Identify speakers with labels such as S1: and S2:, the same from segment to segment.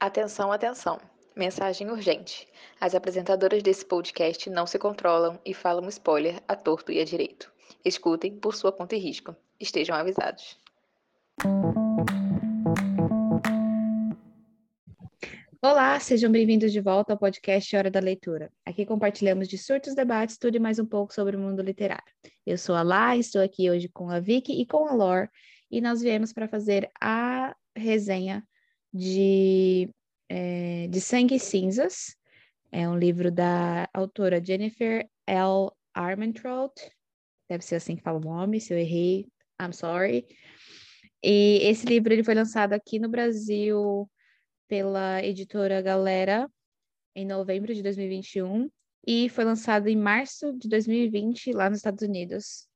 S1: Atenção, atenção. Mensagem urgente. As apresentadoras desse podcast não se controlam e falam spoiler a torto e a direito. Escutem por sua conta e risco. Estejam avisados.
S2: Olá, sejam bem-vindos de volta ao podcast Hora da Leitura. Aqui compartilhamos de surtos, debates, tudo e mais um pouco sobre o mundo literário. Eu sou a Lá, estou aqui hoje com a Vicky e com a Lor, e nós viemos para fazer a resenha de, é, de Sangue e Cinzas. É um livro da autora Jennifer L. Armentrout. Deve ser assim que fala o nome, se eu errei, I'm sorry. E esse livro ele foi lançado aqui no Brasil pela editora Galera em novembro de 2021 e foi lançado em março de 2020 lá nos Estados Unidos.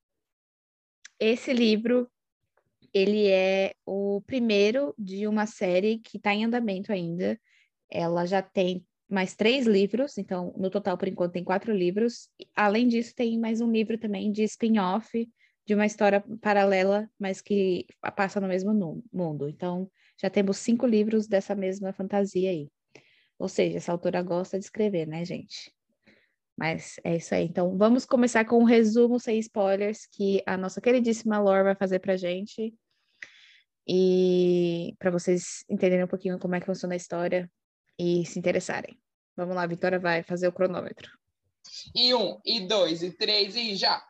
S2: Esse livro ele é o primeiro de uma série que está em andamento ainda. Ela já tem mais três livros, então no total, por enquanto, tem quatro livros. Além disso, tem mais um livro também de spin-off de uma história paralela, mas que passa no mesmo mundo. Então, já temos cinco livros dessa mesma fantasia aí. Ou seja, essa autora gosta de escrever, né, gente? Mas é isso aí. Então, vamos começar com um resumo sem spoilers que a nossa queridíssima Lore vai fazer pra gente e para vocês entenderem um pouquinho como é que funciona a história e se interessarem. Vamos lá, a Vitória vai fazer o cronômetro.
S3: E um, e dois, e três, e já!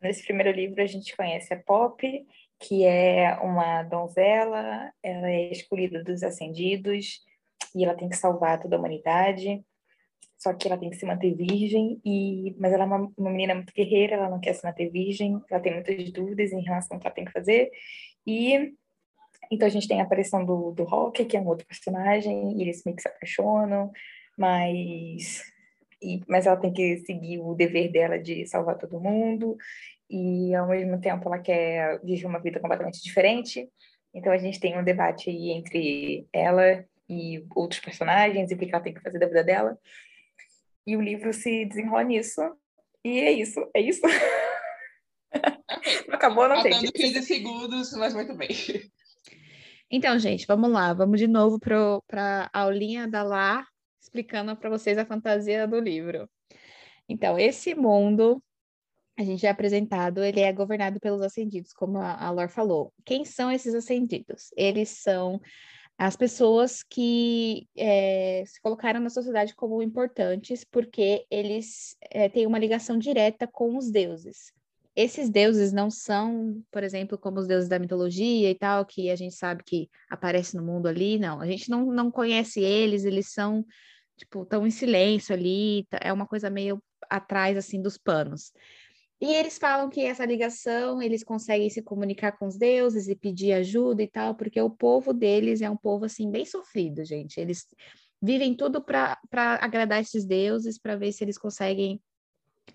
S4: Nesse primeiro livro a gente conhece a Pop, que é uma donzela, ela é escolhida dos ascendidos e ela tem que salvar toda a humanidade. Só que ela tem que se manter virgem, e mas ela é uma, uma menina muito guerreira, ela não quer se manter virgem, ela tem muitas dúvidas em relação ao que ela tem que fazer. E então a gente tem a aparição do, do Rock, que é um outro personagem, e eles meio que se apaixonam, mas, e, mas ela tem que seguir o dever dela de salvar todo mundo, e ao mesmo tempo ela quer viver uma vida completamente diferente. Então a gente tem um debate aí entre ela e outros personagens e o que ela tem que fazer da vida dela. E o livro se desenrola nisso. E é isso, é isso.
S3: não acabou, não Faltando tem. 15 segundos, mas muito bem.
S2: Então, gente, vamos lá. Vamos de novo para a aulinha da Lá, explicando para vocês a fantasia do livro. Então, esse mundo, a gente já é apresentado, ele é governado pelos ascendidos, como a, a falou. Quem são esses ascendidos? Eles são as pessoas que é, se colocaram na sociedade como importantes porque eles é, têm uma ligação direta com os deuses esses deuses não são, por exemplo, como os deuses da mitologia e tal, que a gente sabe que aparece no mundo ali, não. A gente não, não conhece eles, eles são, tipo, tão em silêncio ali, tá, é uma coisa meio atrás, assim, dos panos. E eles falam que essa ligação, eles conseguem se comunicar com os deuses e pedir ajuda e tal, porque o povo deles é um povo, assim, bem sofrido, gente. Eles vivem tudo para agradar esses deuses, para ver se eles conseguem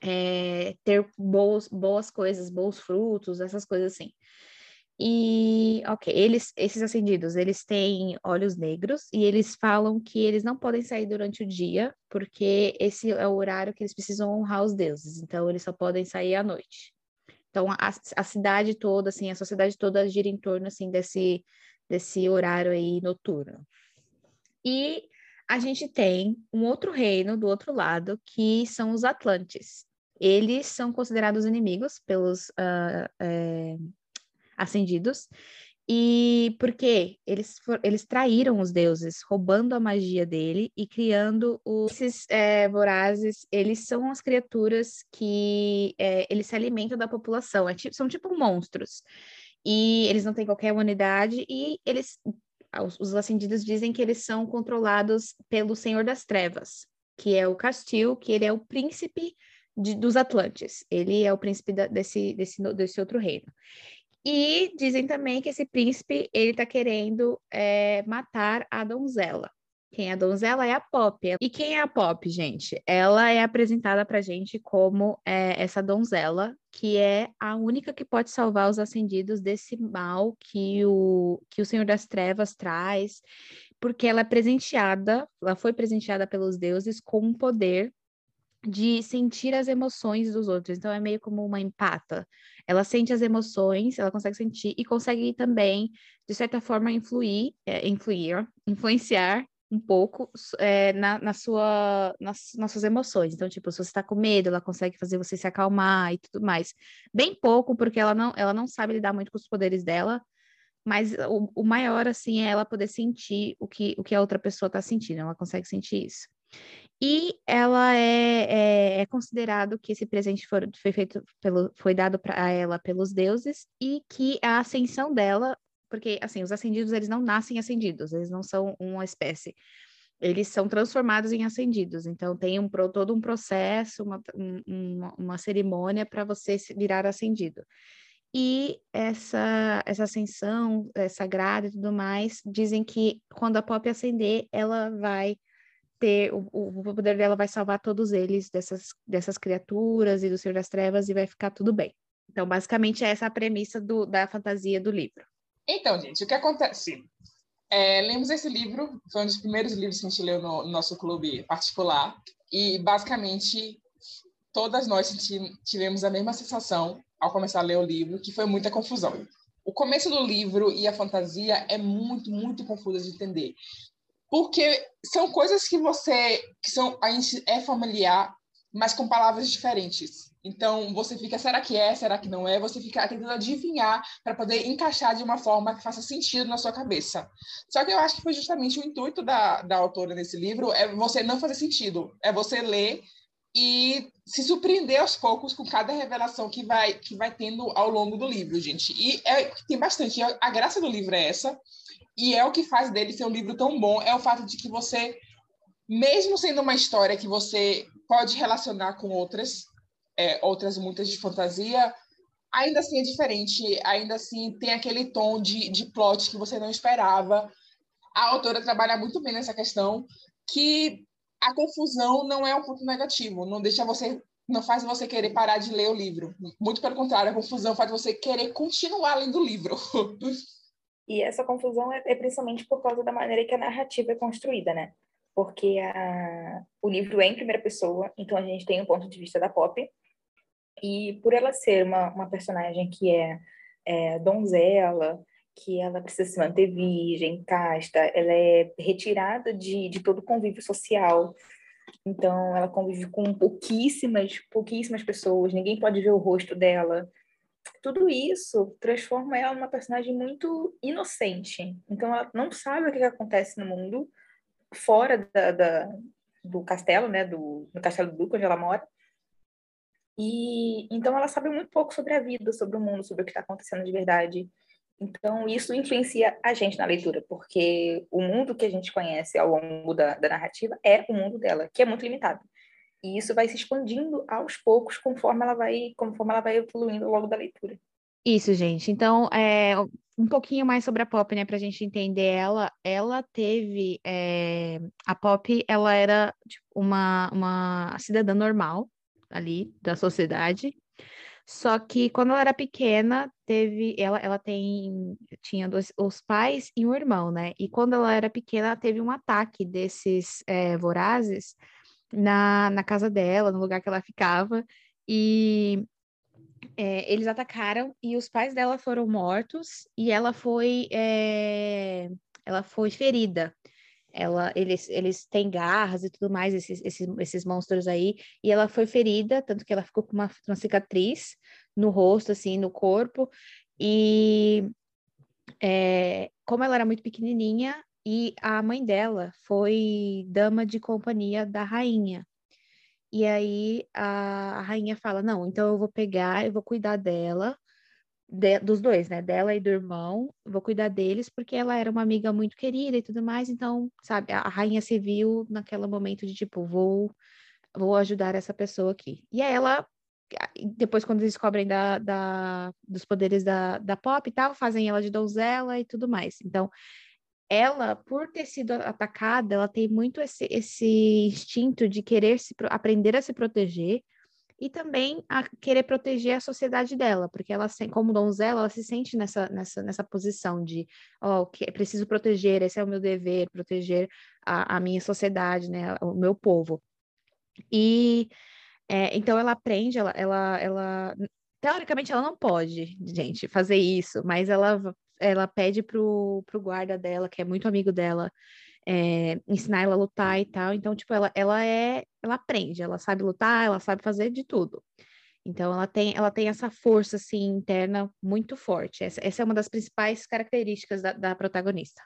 S2: é, ter boas, boas coisas, bons frutos, essas coisas assim. E, ok, eles, esses acendidos, eles têm olhos negros e eles falam que eles não podem sair durante o dia, porque esse é o horário que eles precisam honrar os deuses, então eles só podem sair à noite. Então, a, a cidade toda, assim, a sociedade toda gira em torno, assim, desse, desse horário aí noturno. E a gente tem um outro reino do outro lado, que são os Atlantes. Eles são considerados inimigos pelos uh, é, ascendidos, e porque eles, eles traíram os deuses, roubando a magia dele e criando os, esses é, vorazes. Eles são as criaturas que é, eles se alimentam da população, é, são tipo monstros. E eles não têm qualquer humanidade e eles os, os ascendidos dizem que eles são controlados pelo Senhor das Trevas, que é o Castil, que ele é o príncipe de, dos Atlantes. Ele é o príncipe da, desse, desse, desse outro reino. E dizem também que esse príncipe ele está querendo é, matar a donzela. Quem é a donzela é a Pop. E quem é a Pop, gente? Ela é apresentada pra gente como é, essa donzela, que é a única que pode salvar os ascendidos desse mal que o, que o Senhor das Trevas traz, porque ela é presenteada, ela foi presenteada pelos deuses com um poder de sentir as emoções dos outros. Então é meio como uma empata. Ela sente as emoções, ela consegue sentir e consegue também, de certa forma, influir, é, influir, influenciar um pouco é, na, na sua, nas, nas suas emoções. Então, tipo, se você está com medo, ela consegue fazer você se acalmar e tudo mais. Bem pouco, porque ela não, ela não sabe lidar muito com os poderes dela, mas o, o maior, assim, é ela poder sentir o que, o que a outra pessoa está sentindo, ela consegue sentir isso. E ela é, é, é considerado que esse presente foi, foi feito pelo, foi dado para ela pelos deuses e que a ascensão dela porque assim, os ascendidos eles não nascem ascendidos, eles não são uma espécie. Eles são transformados em ascendidos, então tem um, todo um processo, uma, uma, uma cerimônia para você virar ascendido. E essa, essa ascensão é, sagrada e tudo mais, dizem que quando a Pop ascender, ela vai ter, o, o poder dela vai salvar todos eles dessas, dessas criaturas e do Senhor das Trevas e vai ficar tudo bem. Então, basicamente, essa é a premissa do, da fantasia do livro.
S3: Então, gente, o que acontece? É, lemos esse livro, foi um dos primeiros livros que a gente leu no, no nosso clube particular, e basicamente todas nós tivemos a mesma sensação ao começar a ler o livro, que foi muita confusão. O começo do livro e a fantasia é muito, muito confusa de entender. Porque são coisas que você, que são, a gente é familiar, mas com palavras diferentes. Então, você fica, será que é, será que não é? Você fica tentando adivinhar para poder encaixar de uma forma que faça sentido na sua cabeça. Só que eu acho que foi justamente o intuito da, da autora nesse livro, é você não fazer sentido. É você ler e se surpreender aos poucos com cada revelação que vai, que vai tendo ao longo do livro, gente. E é, tem bastante. A graça do livro é essa, e é o que faz dele ser um livro tão bom, é o fato de que você, mesmo sendo uma história que você pode relacionar com outras, é, outras muitas de fantasia, ainda assim é diferente, ainda assim tem aquele tom de, de plot que você não esperava. A autora trabalha muito bem nessa questão, que a confusão não é um ponto negativo, não deixa você não faz você querer parar de ler o livro. Muito pelo contrário, a confusão faz você querer continuar lendo o livro.
S4: E essa confusão é, é principalmente por causa da maneira que a narrativa é construída, né? Porque a, o livro é em primeira pessoa, então a gente tem o um ponto de vista da Pop, e por ela ser uma, uma personagem que é, é donzela, que ela precisa se manter virgem, casta, ela é retirada de, de todo o convívio social. Então, ela convive com pouquíssimas, pouquíssimas pessoas, ninguém pode ver o rosto dela. Tudo isso transforma ela numa personagem muito inocente. Então, ela não sabe o que, que acontece no mundo fora da, da, do castelo, né, do, do castelo do Duque, onde ela mora. E então ela sabe muito pouco sobre a vida, sobre o mundo, sobre o que está acontecendo de verdade. Então isso influencia a gente na leitura, porque o mundo que a gente conhece ao longo da, da narrativa é o mundo dela, que é muito limitado. E isso vai se expandindo aos poucos conforme ela vai, conforme ela vai evoluindo ao longo da leitura.
S2: Isso, gente. Então, é, um pouquinho mais sobre a Pop, né, para a gente entender ela. Ela teve. É, a Pop, ela era tipo, uma, uma cidadã normal, ali da sociedade. Só que quando ela era pequena, teve, ela, ela tem, tinha dois, os pais e um irmão, né? E quando ela era pequena, teve um ataque desses é, vorazes na, na casa dela, no lugar que ela ficava, e é, eles atacaram e os pais dela foram mortos e ela foi, é, ela foi ferida ela, eles, eles têm garras e tudo mais, esses, esses, esses monstros aí, e ela foi ferida, tanto que ela ficou com uma, uma cicatriz no rosto, assim, no corpo, e é, como ela era muito pequenininha, e a mãe dela foi dama de companhia da rainha. E aí a, a rainha fala: Não, então eu vou pegar, eu vou cuidar dela, de, dos dois, né? Dela e do irmão. Vou cuidar deles porque ela era uma amiga muito querida e tudo mais. Então, sabe, a, rainha se viu naquele momento de tipo, vou, vou ajudar essa pessoa aqui. E aí ela, depois quando descobrem da, da, dos poderes da, da Pop e tal, fazem ela de donzela e tudo mais. Então, ela, por ter sido atacada, ela tem muito esse, esse instinto de querer se, aprender a se proteger e também a querer proteger a sociedade dela, porque ela, como donzela, ela se sente nessa, nessa, nessa posição de, ó, oh, que preciso proteger, esse é o meu dever, proteger a, a minha sociedade, né, o meu povo. E é, então ela aprende, ela, ela, ela, teoricamente ela não pode, gente, fazer isso, mas ela, ela pede pro, pro guarda dela, que é muito amigo dela, é, ensinar ela a lutar e tal. Então, tipo, ela, ela é, ela aprende, ela sabe lutar, ela sabe fazer de tudo. Então, ela tem, ela tem essa força, assim, interna muito forte. Essa, essa é uma das principais características da, da protagonista.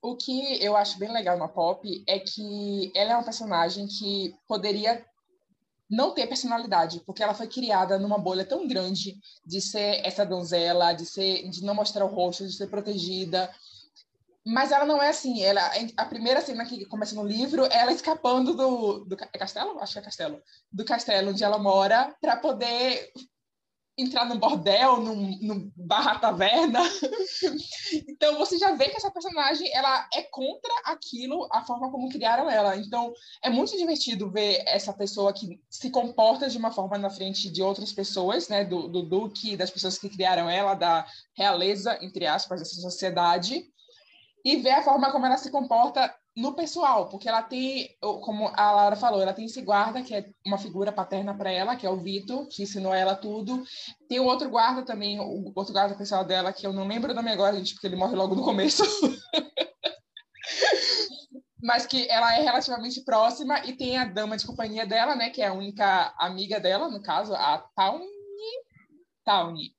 S3: O que eu acho bem legal na Pop é que ela é uma personagem que poderia não ter personalidade, porque ela foi criada numa bolha tão grande de ser essa donzela, de ser, de não mostrar o rosto, de ser protegida. Mas ela não é assim. Ela, a primeira cena que começa no livro, é ela escapando do, do é castelo, acho que é castelo, do castelo onde ela mora, para poder entrar num bordel, num, num barra taverna. então você já vê que essa personagem ela é contra aquilo, a forma como criaram ela. Então é muito divertido ver essa pessoa que se comporta de uma forma na frente de outras pessoas, né, do, do duque, das pessoas que criaram ela, da realeza entre aspas dessa sociedade, e ver a forma como ela se comporta no pessoal, porque ela tem, como a Laura falou, ela tem esse guarda, que é uma figura paterna para ela, que é o Vitor, que ensinou ela tudo. Tem o outro guarda também, o outro guarda pessoal dela, que eu não lembro o nome agora, gente, porque ele morre logo no começo. Mas que ela é relativamente próxima, e tem a dama de companhia dela, né, que é a única amiga dela, no caso, a Tawny. Tawny.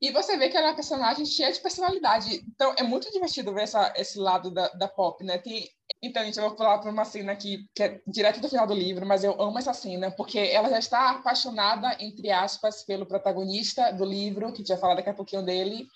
S3: E você vê que ela é uma personagem cheia de personalidade. Então, é muito divertido ver essa, esse lado da, da pop, né? Tem... Então, gente, eu vou falar para uma cena aqui, que é direto do final do livro, mas eu amo essa cena, porque ela já está apaixonada, entre aspas, pelo protagonista do livro, que a gente vai falar daqui a pouquinho dele.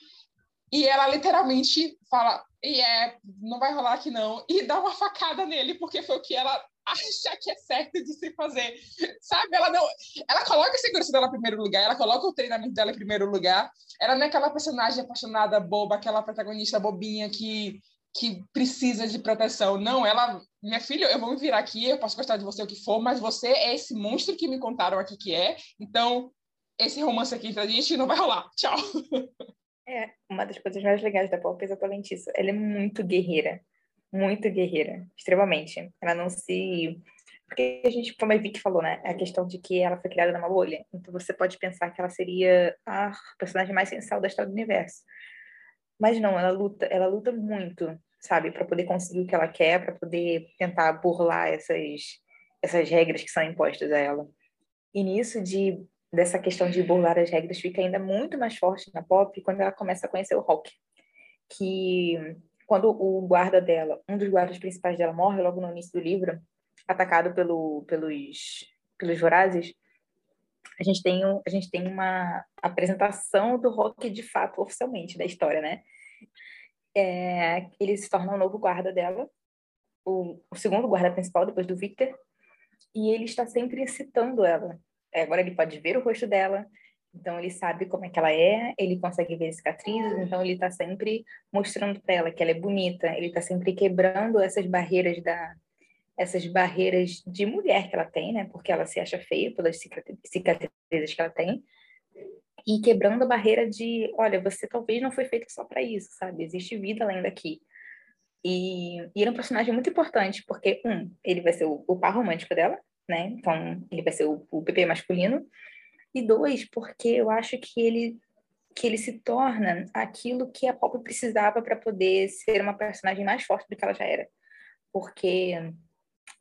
S3: E ela literalmente fala, e é, não vai rolar aqui não, e dá uma facada nele, porque foi o que ela acha que é certo de se fazer. Sabe? Ela não. Ela coloca a segurança dela em primeiro lugar, ela coloca o treinamento dela em primeiro lugar. Ela não é aquela personagem apaixonada, boba, aquela protagonista bobinha que, que precisa de proteção. Não, ela. Minha filha, eu vou me virar aqui, eu posso gostar de você o que for, mas você é esse monstro que me contaram aqui que é. Então, esse romance aqui entre a gente não vai rolar. Tchau.
S4: É, uma das coisas mais legais da Pop é exatamente isso. Ela é muito guerreira muito guerreira, extremamente. Ela não se. Porque a gente, como a Vicky falou, né? A questão de que ela foi criada numa bolha. Então você pode pensar que ela seria a personagem mais sensal da história do universo. Mas não, ela luta, ela luta muito, sabe, para poder conseguir o que ela quer, para poder tentar burlar essas essas regras que são impostas a ela. E nisso de dessa questão de burlar as regras fica ainda muito mais forte na Pop quando ela começa a conhecer o Rock, que quando o guarda dela, um dos guardas principais dela morre logo no início do livro, atacado pelo, pelos, pelos vorazes, a gente tem, um, a gente tem uma apresentação do Rock de fato, oficialmente, da história, né? É, ele se torna o um novo guarda dela, o, o, segundo guarda principal, depois do Victor, e ele está sempre incitando ela. É, agora ele pode ver o rosto dela, então ele sabe como é que ela é, ele consegue ver cicatrizes, então ele está sempre mostrando para ela que ela é bonita, ele está sempre quebrando essas barreiras da essas barreiras de mulher que ela tem, né? Porque ela se acha feia pelas cicatrizes que ela tem. E quebrando a barreira de, olha, você talvez não foi feito só para isso, sabe? Existe vida além daqui. E, e ele é um personagem muito importante, porque, um, ele vai ser o, o par romântico dela, né? Então, ele vai ser o, o PP masculino, e dois, porque eu acho que ele que ele se torna aquilo que a Pop precisava para poder ser uma personagem mais forte do que ela já era. Porque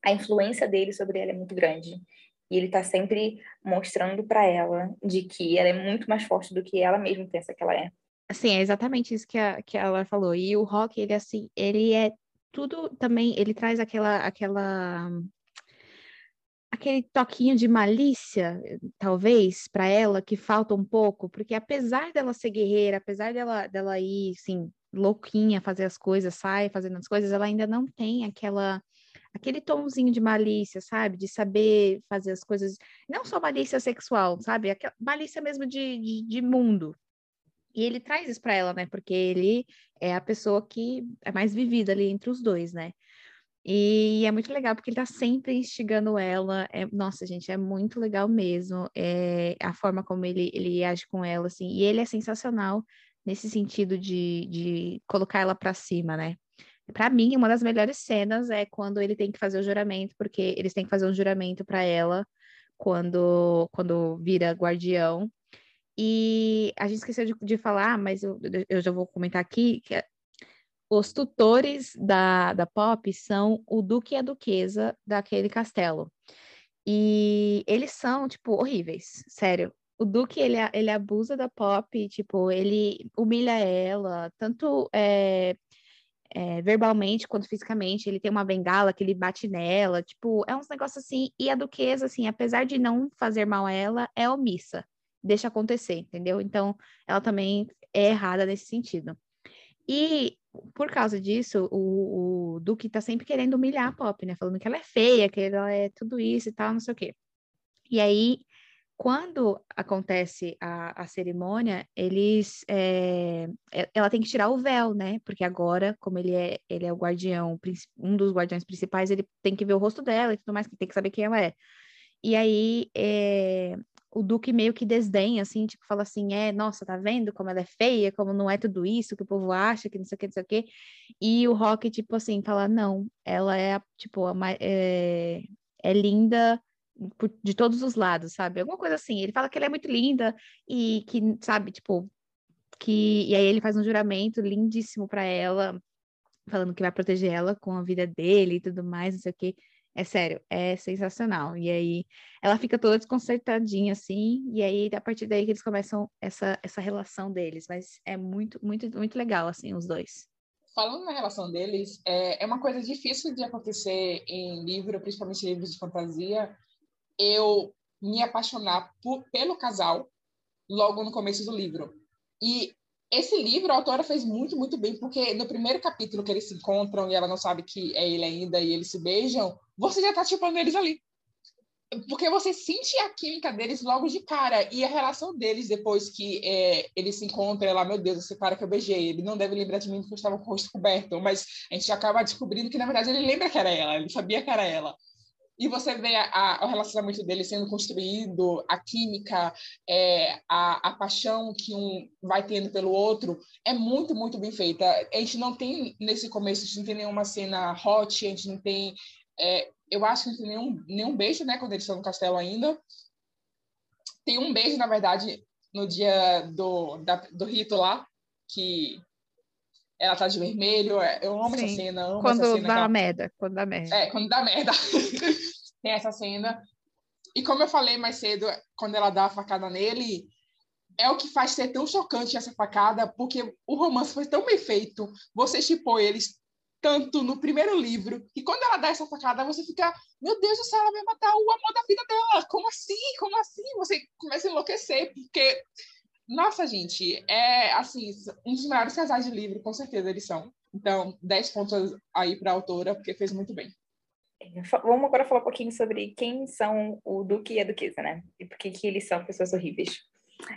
S4: a influência dele sobre ela é muito grande. E ele está sempre mostrando para ela de que ela é muito mais forte do que ela mesma pensa que ela é.
S2: Sim, é exatamente isso que a, que ela falou. E o rock, ele assim, ele é tudo também, ele traz aquela aquela aquele toquinho de malícia, talvez, para ela, que falta um pouco, porque apesar dela ser guerreira, apesar dela, dela ir, assim, louquinha, fazer as coisas, sai fazendo as coisas, ela ainda não tem aquela aquele tomzinho de malícia, sabe? De saber fazer as coisas, não só malícia sexual, sabe? Aquela malícia mesmo de, de, de mundo. E ele traz isso para ela, né? Porque ele é a pessoa que é mais vivida ali entre os dois, né? E é muito legal porque ele tá sempre instigando ela. É, nossa, gente, é muito legal mesmo. É, a forma como ele, ele age com ela, assim. E ele é sensacional nesse sentido de, de colocar ela para cima, né? Para mim, uma das melhores cenas é quando ele tem que fazer o juramento, porque eles têm que fazer um juramento para ela quando, quando vira guardião. E a gente esqueceu de, de falar, mas eu, eu já vou comentar aqui, que os tutores da, da Pop são o duque e a duquesa daquele castelo. E eles são, tipo, horríveis, sério. O Duque, ele, ele abusa da Pop, tipo, ele humilha ela, tanto é, é, verbalmente quanto fisicamente. Ele tem uma bengala que ele bate nela, tipo, é uns negócios assim. E a Duquesa, assim, apesar de não fazer mal a ela, é omissa, deixa acontecer, entendeu? Então, ela também é errada nesse sentido. E por causa disso, o, o Duque tá sempre querendo humilhar a Pop, né? Falando que ela é feia, que ela é tudo isso e tal, não sei o quê. E aí, quando acontece a, a cerimônia, eles é, ela tem que tirar o véu, né? Porque agora, como ele é ele é o guardião, um dos guardiões principais, ele tem que ver o rosto dela e tudo mais, que tem que saber quem ela é. E aí é, o Duque meio que desdenha, assim, tipo, fala assim, é, nossa, tá vendo como ela é feia, como não é tudo isso que o povo acha, que não sei o que, não sei o que. E o Rock, tipo assim, fala, não, ela é, tipo, a, é, é linda de todos os lados, sabe? Alguma coisa assim. Ele fala que ela é muito linda e que, sabe, tipo, que... E aí ele faz um juramento lindíssimo para ela, falando que vai proteger ela com a vida dele e tudo mais, não sei o que. É sério, é sensacional. E aí ela fica toda desconcertadinha assim, e aí a partir daí que eles começam essa, essa relação deles, mas é muito, muito, muito legal assim os dois.
S3: Falando na relação deles, é, é uma coisa difícil de acontecer em livro, principalmente livros de fantasia, eu me apaixonar por, pelo casal logo no começo do livro. E esse livro a autora fez muito, muito bem, porque no primeiro capítulo que eles se encontram e ela não sabe que é ele ainda e eles se beijam, você já tá chupando eles ali. Porque você sente a química deles logo de cara. E a relação deles depois que é, eles se encontram, ela, meu Deus, esse cara que eu beijei, ele não deve lembrar de mim porque eu estava com o rosto coberto. Mas a gente acaba descobrindo que, na verdade, ele lembra que era ela, ele sabia que era ela. E você vê a, a, o relacionamento deles sendo construído, a química, é, a, a paixão que um vai tendo pelo outro, é muito, muito bem feita. A gente não tem, nesse começo, a gente não tem nenhuma cena hot, a gente não tem é, eu acho que não tem nenhum, nenhum beijo, né, quando eles estão no castelo ainda. Tem um beijo, na verdade, no dia do, da, do rito lá, que ela tá de vermelho. É, eu amo Sim. essa cena. Amo
S2: quando
S3: essa cena
S2: dá ela... merda. Quando dá merda.
S3: É, quando dá merda. tem essa cena. E como eu falei mais cedo, quando ela dá a facada nele, é o que faz ser tão chocante essa facada, porque o romance foi tão bem feito, você chipou eles tanto no primeiro livro, que quando ela dá essa facada, você fica, meu Deus do céu, ela vai matar o amor da vida dela. Como assim? Como assim? Você começa a enlouquecer, porque, nossa, gente, é assim, um dos melhores casais de livro, com certeza eles são. Então, 10 pontos aí para a autora, porque fez muito bem.
S4: Vamos agora falar um pouquinho sobre quem são o Duque e a Duquesa, né? E por que, que eles são pessoas horríveis.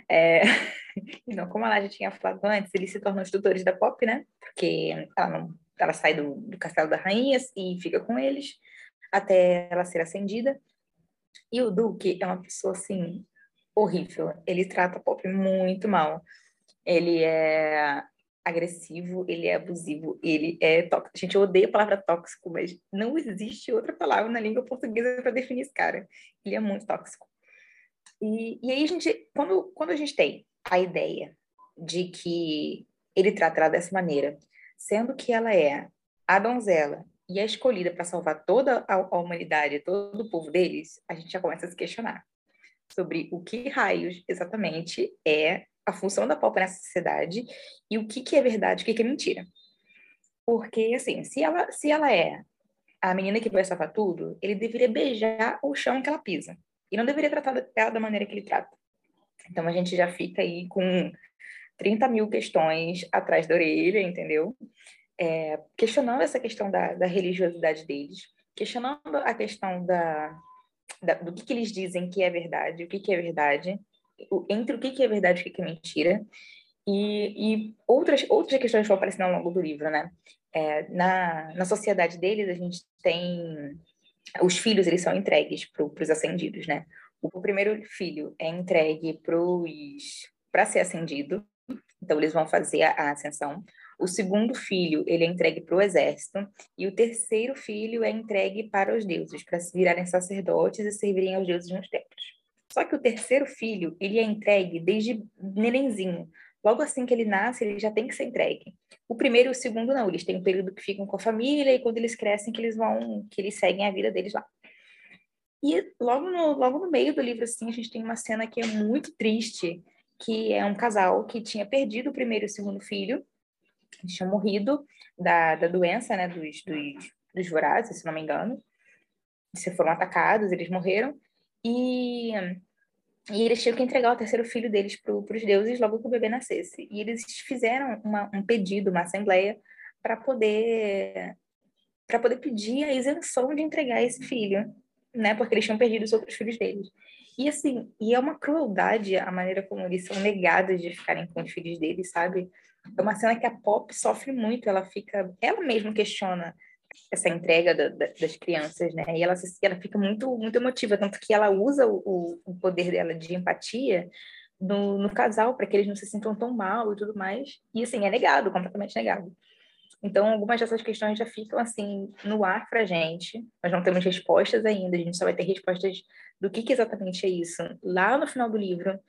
S4: É... Não, como ela já tinha falado antes, eles se tornam os tutores da Pop, né? Porque ela não ela sai do, do castelo da rainha e fica com eles até ela ser acendida. E o Duque é uma pessoa assim horrível. Ele trata a Pop muito mal. Ele é agressivo, ele é abusivo, ele é tóxico. A gente odeia a palavra tóxico, mas não existe outra palavra na língua portuguesa para definir esse cara. Ele é muito tóxico. E, e aí a gente, quando, quando a gente tem a ideia de que ele trata ela dessa maneira, sendo que ela é a donzela e é escolhida para salvar toda a, humanidade, todo o povo deles, a gente já começa a se questionar sobre o que raios exatamente é a função da Pop nessa sociedade e o que, que é verdade, o que, que é mentira. Porque, assim, se ela, se ela é a menina que vai salvar tudo, ele deveria beijar o chão que ela pisa. E não deveria tratar ela da maneira que ele trata. Então a gente já fica aí com 30 mil questões atrás da orelha, entendeu? É, questionando essa questão da, da, religiosidade deles, questionando a questão da, da do que, que, eles dizem que é verdade, o que, que é verdade, entre o que, é verdade e o que, é mentira, e, e, outras, outras questões vão aparecendo ao longo do livro, né? É, na, na sociedade deles, a gente tem... Os filhos, eles são entregues para os ascendidos, né? O primeiro filho é entregue para ser ascendido, então, eles vão fazer a, a ascensão. O segundo filho, ele é entregue para o exército. E o terceiro filho é entregue para os deuses, para se virarem sacerdotes e servirem aos deuses nos templos. Só que o terceiro filho, ele é entregue desde nenenzinho, logo assim que ele nasce, ele já tem que ser entregue. O primeiro e o segundo não, eles têm um período que ficam com a família e quando eles crescem que eles vão, que eles seguem a vida deles lá. E logo no, logo no meio do livro, assim, a gente tem uma cena que é muito triste, que é um casal que tinha perdido o primeiro e o segundo filho, eles tinham morrido da, da doença, né, dos, dos, dos vorazes, se não me engano. Eles foram atacados, eles morreram. E, e eles tinham que entregar o terceiro filho deles para os deuses logo que o bebê nascesse. E eles fizeram uma, um pedido, uma assembleia, para poder para poder pedir a isenção de entregar esse filho né? Porque eles tinham perdido os outros filhos deles. E assim, e é uma crueldade a maneira como eles são negados de ficarem com os filhos deles, sabe? É uma cena que a Pop sofre muito, ela fica, ela mesma questiona essa entrega da, da, das crianças, né? E ela, ela fica muito, muito emotiva, tanto que ela usa o, o poder dela de empatia no, no casal para que eles não se sintam tão mal e tudo mais. E assim, é negado, completamente negado. Então, algumas dessas questões já ficam assim no ar para a gente. Nós não temos respostas ainda, a gente só vai ter respostas do que, que exatamente é isso lá no final do livro.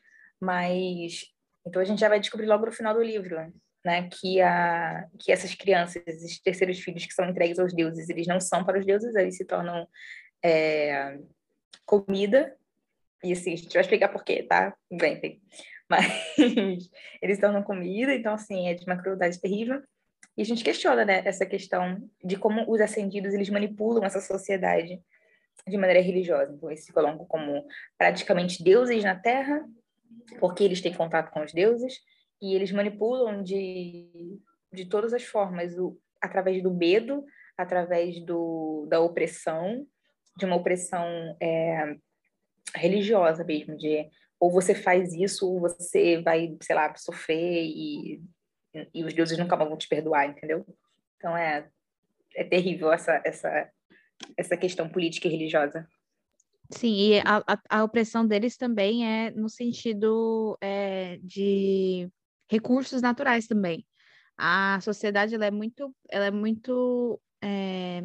S4: Mas então a gente já vai descobrir logo no final do livro, né, que a que essas crianças, esses terceiros filhos que são entregues aos deuses, eles não são para os deuses, eles se tornam é, comida. E assim, a gente vai explicar por quê, tá? Bem, mas eles se tornam comida, então assim, é de uma crueldade terrível. E a gente questiona, né, essa questão de como os ascendidos eles manipulam essa sociedade de maneira religiosa. Então, eles se colocam como praticamente deuses na Terra, porque eles têm contato com os deuses, e eles manipulam de, de todas as formas, o, através do medo, através do, da opressão, de uma opressão é, religiosa mesmo, de ou você faz isso, ou você vai, sei lá, sofrer e e os deuses nunca vão te perdoar, entendeu? Então é, é terrível essa, essa, essa questão política e religiosa.
S2: Sim, e a, a, a opressão deles também é no sentido é, de recursos naturais também. A sociedade ela é muito, ela é muito é,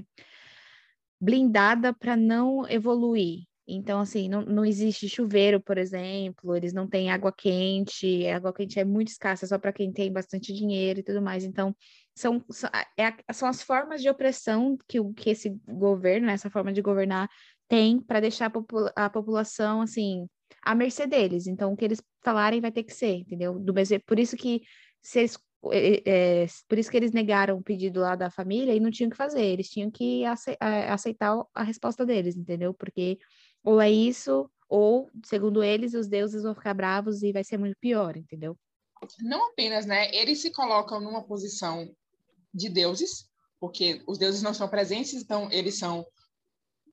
S2: blindada para não evoluir. Então, assim, não, não existe chuveiro, por exemplo, eles não têm água quente, a água quente é muito escassa só para quem tem bastante dinheiro e tudo mais. Então, são, são, é, são as formas de opressão que, que esse governo, essa forma de governar, tem para deixar a, popula a, população, assim, à mercê deles. Então, o que eles falarem vai ter que ser, entendeu? Do mesmo, por isso que se eles é, é, por isso que eles negaram o pedido lá da família e não tinham que fazer, eles tinham que aceitar a resposta deles, entendeu? Porque ou é isso, ou, segundo eles, os deuses vão ficar bravos e vai ser muito pior, entendeu?
S3: Não apenas, né? Eles se colocam numa posição de deuses, porque os deuses não são presentes, então eles são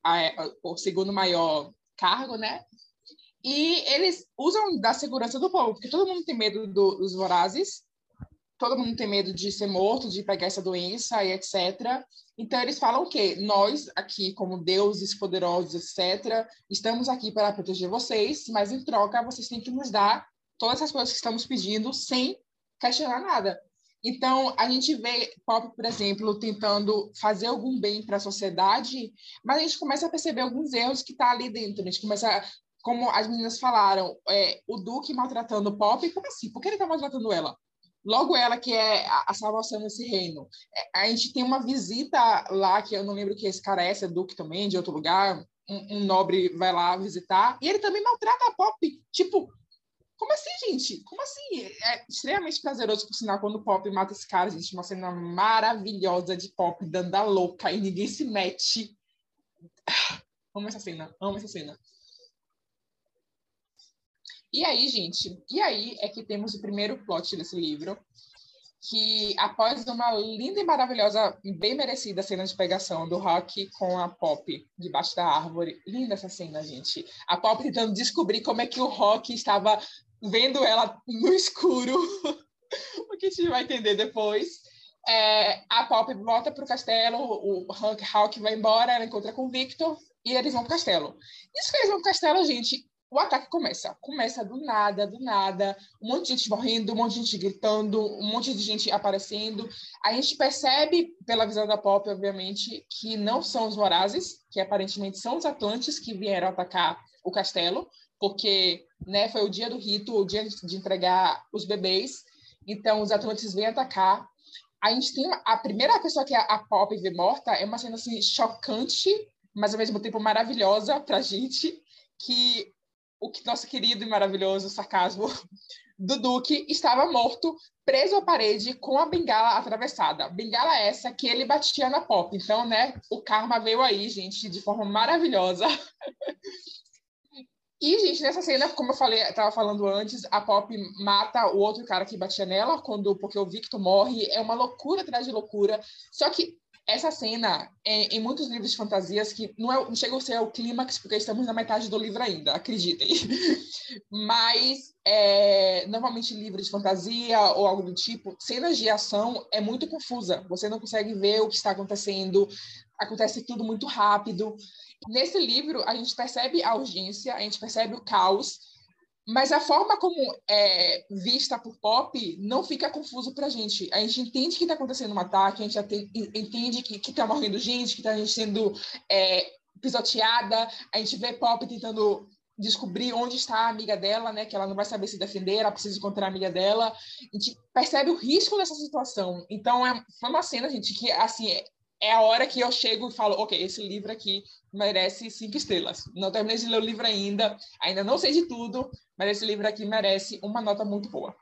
S3: a, o segundo maior cargo, né? E eles usam da segurança do povo, porque todo mundo tem medo do, dos vorazes, todo mundo tem medo de ser morto, de pegar essa doença e etc. Então, eles falam o quê? Nós, aqui, como deuses poderosos, etc., estamos aqui para proteger vocês, mas em troca, vocês têm que nos dar todas as coisas que estamos pedindo sem questionar nada. Então, a gente vê Pop, por exemplo, tentando fazer algum bem para a sociedade, mas a gente começa a perceber alguns erros que está ali dentro. A gente começa, como as meninas falaram, é, o Duque maltratando Pop, como assim? Por que ele está maltratando ela? Logo ela que é a salvação nesse reino. É, a gente tem uma visita lá, que eu não lembro que esse cara é, se é Duque também, de outro lugar, um, um nobre vai lá visitar, e ele também maltrata a Pop. Tipo, como assim, gente? Como assim? É extremamente prazeroso, por sinal, quando o Pop mata esse cara, gente. Uma cena maravilhosa de Pop dando a louca e ninguém se mete. Amo essa cena, amo essa cena. E aí, gente, e aí é que temos o primeiro plot desse livro, que após uma linda e maravilhosa, bem merecida cena de pegação do Rock com a Pop debaixo da árvore. Linda essa cena, gente. A Pop tentando descobrir como é que o Rock estava vendo ela no escuro, o que a gente vai entender depois. É, a Pop volta para o castelo, o Hank Hawk vai embora, ela encontra com o Victor e eles vão para o castelo. Isso que eles vão para o castelo, gente, o ataque começa. Começa do nada, do nada. Um monte de gente morrendo, um monte de gente gritando, um monte de gente aparecendo. A gente percebe, pela visão da Pop, obviamente, que não são os Vorazes, que aparentemente são os Atlantes que vieram atacar o castelo, porque né, foi o dia do rito, o dia de entregar os bebês. Então, os Atlantes vêm atacar. A gente tem a primeira pessoa que a Pop vê morta é uma cena assim chocante, mas ao mesmo tempo maravilhosa para a gente, que o que nosso querido e maravilhoso sarcasmo do Duque estava morto, preso à parede com a bengala atravessada. Bengala essa que ele batia na Pop. Então, né, o karma veio aí, gente, de forma maravilhosa. E, gente, nessa cena, como eu falei, estava falando antes, a Pop mata o outro cara que batia nela, quando porque o Victor morre. É uma loucura atrás de loucura. Só que essa cena, é, em muitos livros de fantasias, que não, é, não chega a ser o clímax, porque estamos na metade do livro ainda, acreditem. Mas, é, normalmente, livro de fantasia ou algo do tipo, cenas de ação é muito confusa. Você não consegue ver o que está acontecendo, acontece tudo muito rápido. Nesse livro, a gente percebe a urgência, a gente percebe o caos, mas a forma como é vista por Pop não fica confuso para a gente. A gente entende que está acontecendo um ataque, a gente entende que está morrendo gente, que está sendo é, pisoteada. A gente vê Pop tentando descobrir onde está a amiga dela, né? Que ela não vai saber se defender, ela precisa encontrar a amiga dela. A gente percebe o risco dessa situação. Então, é, foi uma cena, gente, que, assim, é, a hora que eu chego e falo, ok, esse livro aqui merece cinco estrelas. Não terminei de ler o livro ainda, ainda não sei de tudo, mas esse livro aqui merece uma nota muito boa.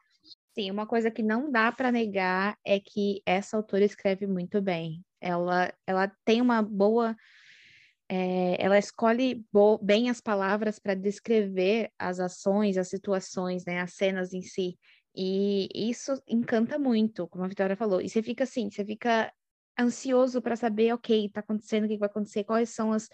S2: Sim, uma coisa que não dá para negar é que essa autora escreve muito bem. Ela, ela tem uma boa. É, ela escolhe bem as palavras para descrever as ações, as situações, né, as cenas em si. E isso encanta muito, como a Vitória falou. E você fica assim, você fica ansioso para saber, ok, está acontecendo, o que vai acontecer, quais são as,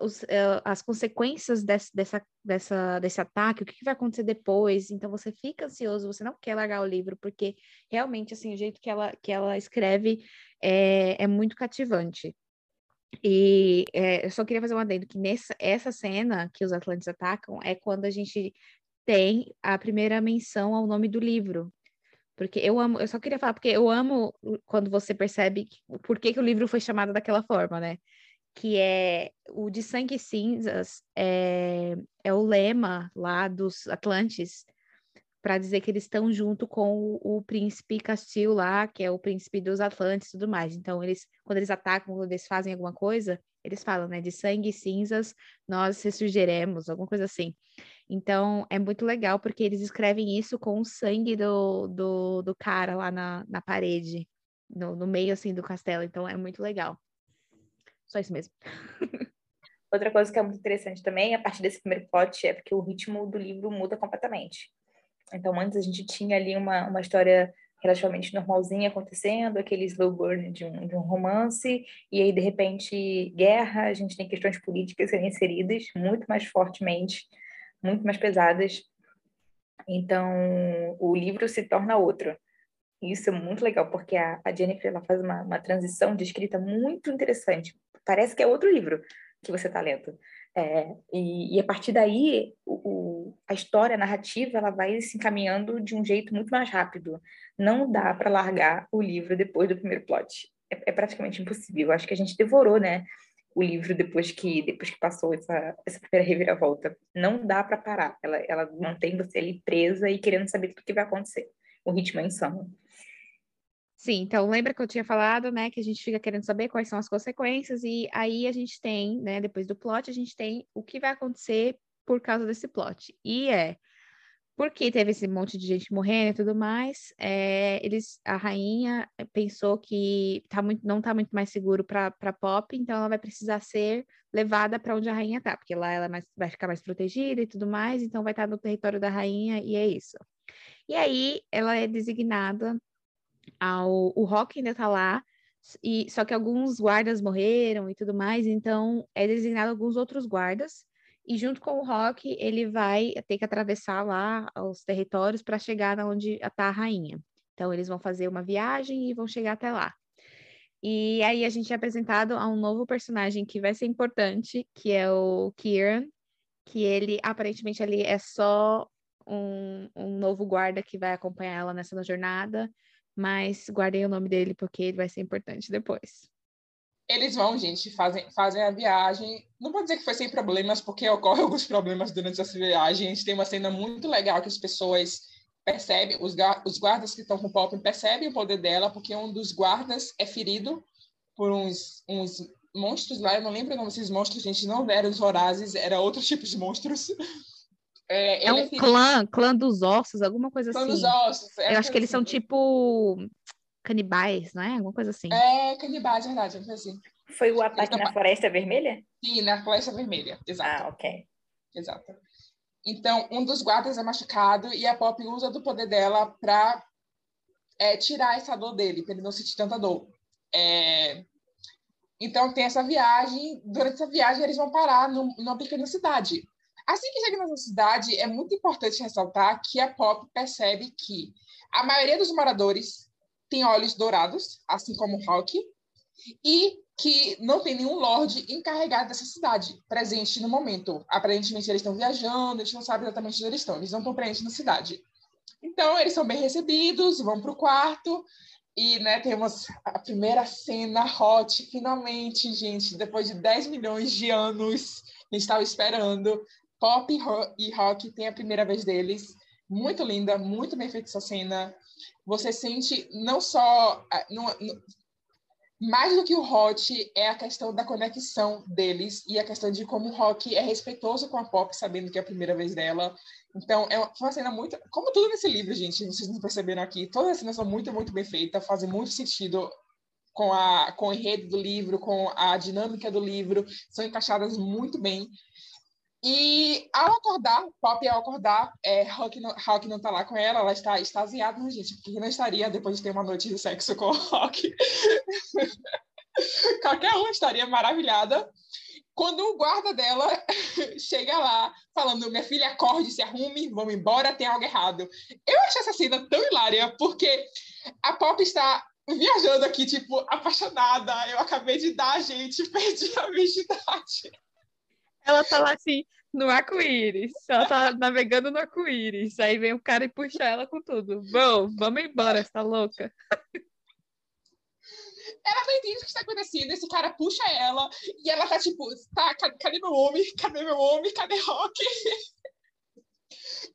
S2: os, uh, as consequências desse, dessa, dessa, desse ataque, o que, vai acontecer depois. Então você fica ansioso, você não quer largar o livro, porque realmente assim, o jeito que ela, que ela escreve é, é muito cativante. E é, eu só queria fazer um adendo que nessa essa cena que os Atlantes atacam é quando a gente tem a primeira menção ao nome do livro, porque eu amo, eu só queria falar, porque eu amo quando você percebe por que, que o livro foi chamado daquela forma, né? Que é o de sangue e cinzas, é, é o lema lá dos Atlantes, para dizer que eles estão junto com o, o, príncipe Castil lá, que é o príncipe dos Atlantes e tudo mais. Então, eles, quando eles atacam, quando eles fazem alguma coisa, eles falam, né? De sangue e cinzas, nós ressurgiremos, alguma coisa assim. Então, é muito legal porque eles escrevem isso com o sangue do, do, do cara lá na, na parede, no, no meio, assim, do castelo. Então, é muito legal. Só isso mesmo.
S4: Outra coisa que é muito interessante também, a partir desse primeiro plot, é porque o ritmo do livro muda completamente. Então, antes a gente tinha ali uma, uma história relativamente normalzinha acontecendo, aquele slow burn de um, de um romance, e aí, de repente, guerra, a gente tem questões políticas sendo inseridas muito mais fortemente muito mais pesadas. Então, o livro se torna outro. Isso é muito legal, porque a, a Jennifer ela faz uma, uma transição de escrita muito interessante. Parece que é outro livro que você está lendo. É, e, e, a partir daí, o, o, a história, a narrativa, ela vai se encaminhando de um jeito muito mais rápido. Não dá para largar o livro depois do primeiro plot. É, é praticamente impossível. Acho que a gente devorou, né? O livro depois que depois que passou essa, essa primeira reviravolta. Não dá para parar. Ela, ela mantém você ali presa e querendo saber tudo o que vai acontecer. O ritmo é insano.
S2: Sim, então lembra que eu tinha falado, né, que a gente fica querendo saber quais são as consequências e aí a gente tem, né, depois do plot, a gente tem o que vai acontecer por causa desse plot. E é porque teve esse monte de gente morrendo e tudo mais, é, eles, a rainha pensou que tá muito, não está muito mais seguro para Pop, então ela vai precisar ser levada para onde a rainha está, porque lá ela mais, vai ficar mais protegida e tudo mais, então vai estar tá no território da rainha e é isso. E aí ela é designada ao o Rock ainda está lá, e só que alguns guardas morreram e tudo mais, então é designado alguns outros guardas e junto com o Rock, ele vai ter que atravessar lá os territórios para chegar onde está a rainha. Então, eles vão fazer uma viagem e vão chegar até lá. E aí a gente é apresentado a um novo personagem que vai ser importante, que é o Kieran, que ele aparentemente ali é só um, um novo guarda que vai acompanhar ela nessa jornada, mas guardei o nome dele porque ele vai ser importante depois.
S3: Eles vão, gente, fazem, fazem a viagem. Não vou dizer que foi sem problemas, porque ocorrem alguns problemas durante essa viagem. A gente tem uma cena muito legal que as pessoas percebe, os, os guardas que estão com Pop percebem o poder dela, porque um dos guardas é ferido por uns, uns monstros lá, eu não lembro o nome desses monstros, gente, não eram os Horazes, era outro tipo de monstros.
S2: É, é um é clã, clã dos ossos, alguma coisa clã assim. Clã dos ossos. É eu acho que eles assim. são tipo canibais, não é? Alguma coisa assim.
S3: É, canibais, verdade, assim.
S4: Foi o ataque na Floresta Vermelha?
S3: Sim, na Floresta Vermelha, exato.
S4: Ah, ok.
S3: Exato. Então, um dos guardas é machucado e a Pop usa do poder dela para é, tirar essa dor dele, para ele não sentir tanta dor. É... Então, tem essa viagem. Durante essa viagem, eles vão parar num, numa pequena cidade. Assim que chega nessa cidade, é muito importante ressaltar que a Pop percebe que a maioria dos moradores tem olhos dourados, assim como o Hawk, e que não tem nenhum lord encarregado dessa cidade presente no momento. Aparentemente eles estão viajando, a gente não sabe exatamente onde eles estão, eles não estão presentes na cidade. Então eles são bem recebidos, vão para o quarto e né, temos a primeira cena hot, finalmente, gente, depois de 10 milhões de anos, a gente estava esperando. Pop e Rock tem a primeira vez deles. Muito linda, muito bem feita essa cena. Você sente não só. Não, mais do que o Hot é a questão da conexão deles e a questão de como o Rock é respeitoso com a Pop, sabendo que é a primeira vez dela. Então, é uma, cena muito. Como tudo nesse livro, gente, vocês não perceberam aqui, todas as cenas são muito, muito bem feitas, fazem muito sentido com, a, com o enredo do livro, com a dinâmica do livro, são encaixadas muito bem. E ao acordar, Pop ao acordar, é, Hulk, não, Hulk não tá lá com ela, ela está extasiada, né, gente? Porque não estaria depois de ter uma noite de sexo com o Hulk. Qualquer um estaria maravilhada. Quando o guarda dela chega lá, falando: Minha filha, acorde, se arrume, vamos embora, tem algo errado. Eu achei essa cena tão hilária, porque a Pop está viajando aqui, tipo, apaixonada. Eu acabei de dar, gente, perdi a virgindade.
S2: Ela tá lá assim, no arco-íris. Ela tá navegando no arco-íris. Aí vem o cara e puxa ela com tudo. Bom, vamos embora, tá louca?
S3: Ela não entende o que está acontecendo. Esse cara puxa ela e ela tá tipo, tá, cadê meu homem? Cadê meu homem? Cadê Rock?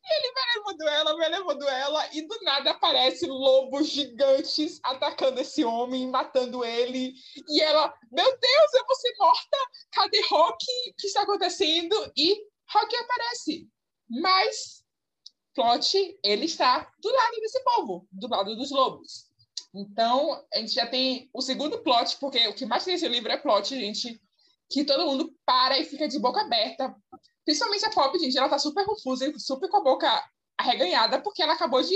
S3: Ele vai levando ela, vai levando ela, e do nada aparecem lobos gigantes atacando esse homem, matando ele. E ela, meu Deus, eu vou ser morta! Cadê Rock? O que está acontecendo? E Rock aparece. Mas, plot, ele está do lado desse povo, do lado dos lobos. Então, a gente já tem o segundo plot, porque o que mais tem nesse livro é plot, gente, que todo mundo para e fica de boca aberta Principalmente a Pop, gente, ela tá super confusa, super com a boca arreganhada, porque ela acabou de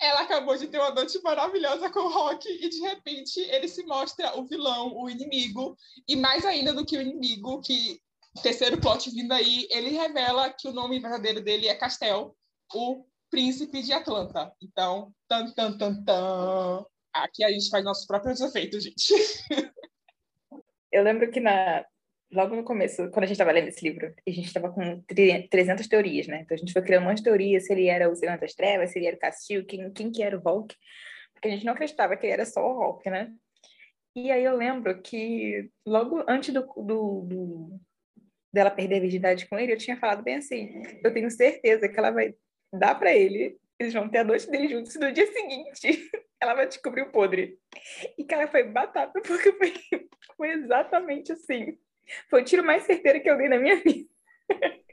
S3: ela acabou de ter uma noite maravilhosa com o Rock e de repente ele se mostra o vilão, o inimigo, e mais ainda do que o inimigo, que terceiro plot vindo aí, ele revela que o nome verdadeiro dele é Castel, o príncipe de Atlanta. Então, tan tan tan tan. Aqui a gente faz nossos próprios efeitos, gente.
S4: Eu lembro que na logo no começo, quando a gente estava lendo esse livro, a gente estava com 300 teorias, né? Então a gente foi criando um monte de teorias, se ele era o Senhor das Trevas, se ele era o Castil, quem, quem que era o Hulk, porque a gente não acreditava que ele era só o Hulk, né? E aí eu lembro que logo antes do, do, do dela perder a virgindade com ele, eu tinha falado bem assim, eu tenho certeza que ela vai dar para ele, eles vão ter a noite dele juntos no dia seguinte ela vai descobrir o podre. E ela foi batata, porque foi, foi exatamente assim. Foi o tiro mais certeiro que eu dei na minha vida.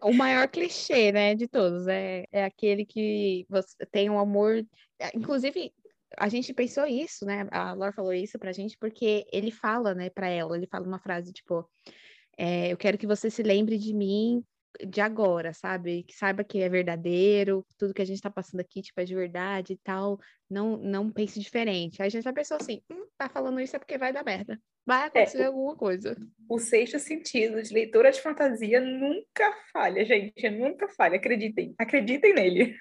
S2: O maior clichê, né, de todos, é, é aquele que você tem um amor. É, inclusive, a gente pensou isso, né? A Laura falou isso pra gente, porque ele fala, né, pra ela, ele fala uma frase tipo: é, Eu quero que você se lembre de mim de agora, sabe? Que saiba que é verdadeiro, tudo que a gente tá passando aqui, tipo, é de verdade e tal. Não, não pense diferente. Aí a gente já pensou assim: hum, tá falando isso é porque vai dar merda vai é, acontecer é, alguma coisa.
S4: O sexto sentido de leitura de fantasia nunca falha, gente. Nunca falha. Acreditem. Acreditem nele.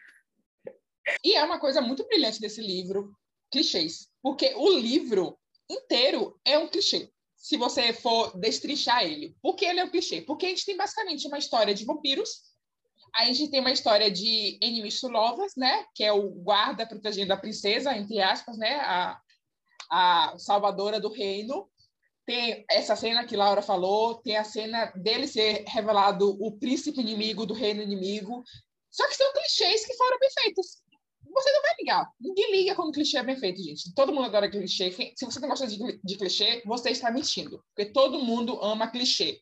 S3: E é uma coisa muito brilhante desse livro, clichês. Porque o livro inteiro é um clichê. Se você for destrinchar ele. Por que ele é um clichê? Porque a gente tem basicamente uma história de vampiros. A gente tem uma história de enemies to lovers, né? Que é o guarda protegendo a princesa, entre aspas, né? A, a salvadora do reino tem essa cena que Laura falou, tem a cena dele ser revelado o príncipe inimigo do reino inimigo. Só que são clichês que foram bem feitos. Você não vai ligar. Ninguém liga quando o clichê é bem feito, gente. Todo mundo adora clichê. Se você não gosta de, de clichê, você está mentindo. Porque todo mundo ama clichê.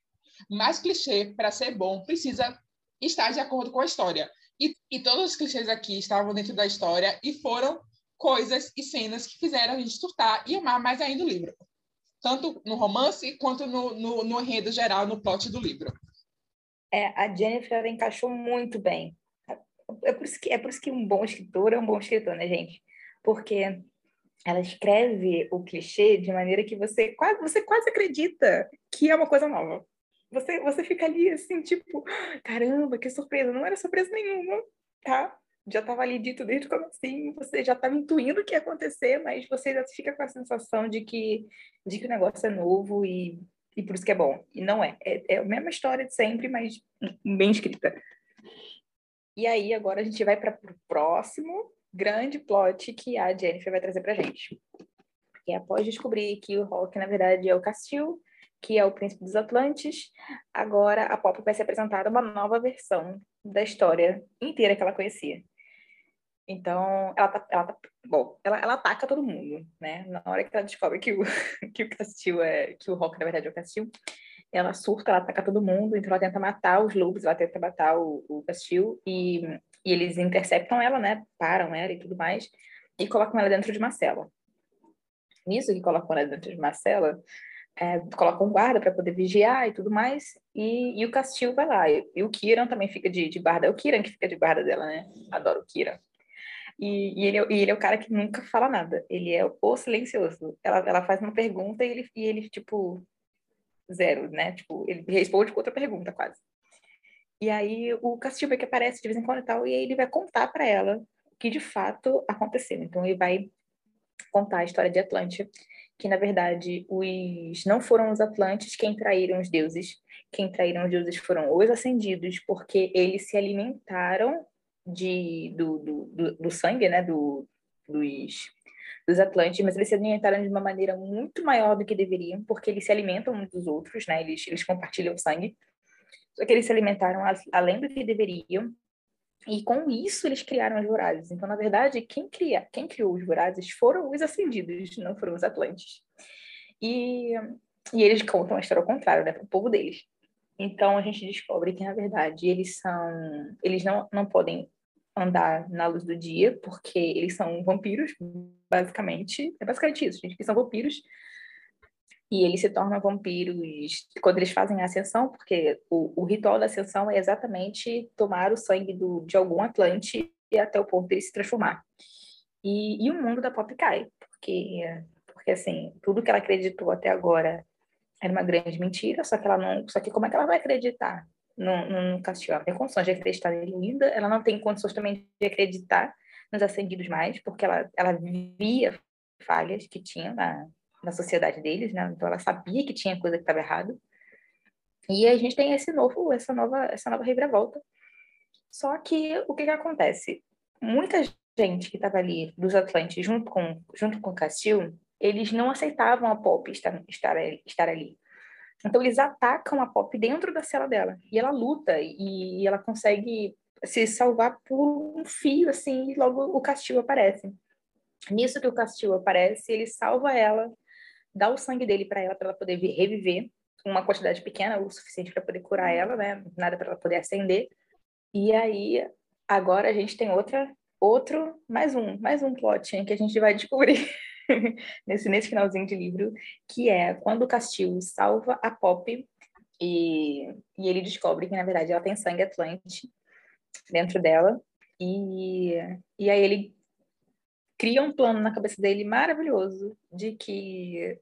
S3: Mas clichê, para ser bom, precisa estar de acordo com a história. E, e todos os clichês aqui estavam dentro da história e foram coisas e cenas que fizeram a gente surtar e amar mais ainda o livro. Tanto no romance quanto no, no, no enredo geral, no plot do livro.
S4: É, a Jennifer encaixou muito bem. É por, isso que, é por isso que um bom escritor é um bom escritor, né, gente? Porque ela escreve o clichê de maneira que você quase, você quase acredita que é uma coisa nova. Você, você fica ali assim, tipo, caramba, que surpresa. Não era surpresa nenhuma, tá? Já estava ali dito desde o começo, você já estava intuindo o que ia acontecer, mas você já fica com a sensação de que, de que o negócio é novo e, e por isso que é bom. E não é. É, é a mesma história de sempre, mas bem escrita. E aí, agora a gente vai para o próximo grande plot que a Jennifer vai trazer para gente. E após descobrir que o Rock, na verdade, é o Castil, que é o príncipe dos Atlantes, agora a Pop vai ser apresentada uma nova versão da história inteira que ela conhecia. Então, ela tá, ela tá, bom, ela, ela ataca todo mundo, né? Na hora que ela descobre que o, que o é, que o Rock, na verdade, é o Castil, ela surta, ela ataca todo mundo, então ela tenta matar os lobos, ela tenta matar o, o Castil, e, e eles interceptam ela, né? Param ela e tudo mais, e colocam ela dentro de uma cela. Nisso que colocam ela dentro de uma cela, é, colocam um guarda para poder vigiar e tudo mais, e, e o Castil vai lá. E, e, o Kiran também fica de, de guarda, é o Kiran que fica de guarda dela, né? Adoro o Kiran. E, e, ele, é, e ele é o cara que nunca fala nada, ele é o silencioso. Ela, ela faz uma pergunta e ele, e ele, tipo, zero, né? Tipo, ele responde com outra pergunta, quase. E aí o Castilho que aparece de vez em quando e tal, e aí ele vai contar para ela o que de fato aconteceu. Então ele vai contar a história de Atlântida, que na verdade os não foram os Atlantes quem traíram os deuses, quem traíram os deuses foram os ascendidos, porque eles se alimentaram de, do, do, do, do sangue, né, do, dos dos Atlantes, mas eles se alimentaram de uma maneira muito maior do que deveriam, porque eles se alimentam uns dos outros, né? Eles, eles compartilham sangue. Só que eles se alimentaram além do que deveriam, e com isso eles criaram os Vorazes. Então, na verdade, quem, cria, quem criou os Vorazes foram os Ascendidos, não foram os Atlantes. E, e eles contam a história ao contrário, né? Para o povo deles. Então, a gente descobre que, na verdade, eles são... Eles não, não podem andar na luz do dia, porque eles são vampiros, basicamente. É basicamente isso, gente. Eles são vampiros. E eles se tornam vampiros quando eles fazem a ascensão, porque o, o ritual da ascensão é exatamente tomar o sangue do, de algum Atlante até o ponto de ele se transformar. E, e o mundo da Pop cai, porque, porque assim, tudo que ela acreditou até agora era uma grande mentira, só que ela não. Só que como é que ela vai acreditar no, no Castilho. Ela tem condições de acreditar nele ainda, ela não tem condições também de acreditar nos ascendidos mais, porque ela, ela via falhas que tinha na, na sociedade deles, né? Então ela sabia que tinha coisa que estava errada. E a gente tem esse novo, essa nova, essa nova reviravolta. Só que o que, que acontece? Muita gente que estava ali dos Atlantes junto com junto com Castil, eles não aceitavam a Pop estar, estar, estar ali. Então eles atacam a Pop dentro da cela dela e ela luta e ela consegue se salvar por um fio assim e logo o Castilho aparece. Nisso que o Castilho aparece, ele salva ela, dá o sangue dele para ela para ela poder reviver uma quantidade pequena, o suficiente para poder curar ela, né? Nada para ela poder acender. E aí agora a gente tem outra outro mais um, mais um plot que a gente vai descobrir. nesse, nesse finalzinho de livro, que é quando o Castilho salva a Pop e, e ele descobre que, na verdade, ela tem sangue Atlante dentro dela. E, e aí ele cria um plano na cabeça dele maravilhoso de que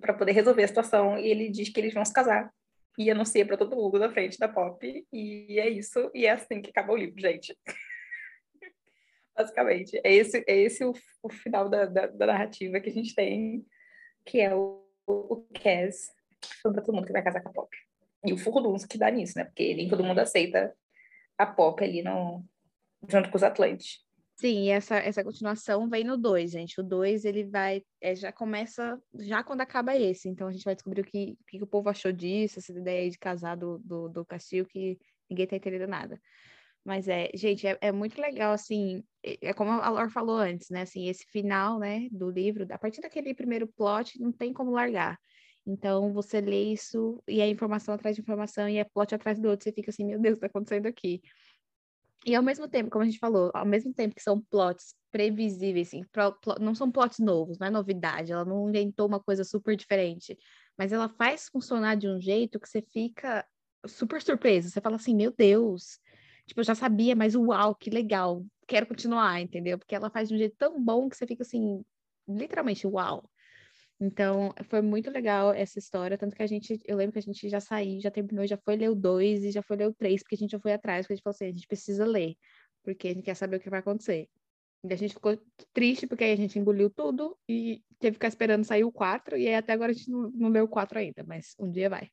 S4: para poder resolver a situação e ele diz que eles vão se casar e anuncia para todo mundo na frente da Pop e é isso e é assim que acaba o livro, gente. Basicamente, é esse, é esse o, o final da, da, da, narrativa que a gente tem, que é o, o Cass falando pra todo mundo que vai casar com a Pop. E o furdunço que dá nisso, né? Porque nem todo mundo aceita a Pop ali no, junto com os Atlantes.
S2: Sim, essa, essa continuação vem no 2, gente. O 2, ele vai, é, já começa, já quando acaba esse. Então, a gente vai descobrir o que, o que o povo achou disso, essa ideia de casar do, do, do Castilho, que ninguém tá entendendo nada. Mas é, gente, é, é muito legal, assim, é, como a Laura falou antes, né? Assim, esse final, né, do livro, a partir daquele primeiro plot, não tem como largar. Então, você lê isso e é informação atrás de informação e é plot atrás do outro. Você fica assim, meu Deus, está acontecendo aqui? E ao mesmo tempo, como a gente falou, ao mesmo tempo que são plots previsíveis, assim, não são plots novos, não é novidade, ela não inventou uma coisa super diferente, mas ela faz funcionar de um jeito que você fica super surpreso. Você fala assim, meu Deus, tipo, eu já sabia, mas uau, que legal, quero continuar, entendeu? Porque ela faz de um jeito tão bom que você fica assim, literalmente, uau. Então, foi muito legal essa história, tanto que a gente, eu lembro que a gente já saiu, já terminou, já foi ler o 2 e já foi ler o 3, porque a gente já foi atrás, porque a gente falou assim, a gente precisa ler, porque a gente quer saber o que vai acontecer. E a gente ficou triste, porque aí a gente engoliu tudo e teve que ficar esperando sair o 4, e aí até agora a gente não, não leu o 4 ainda, mas um dia vai.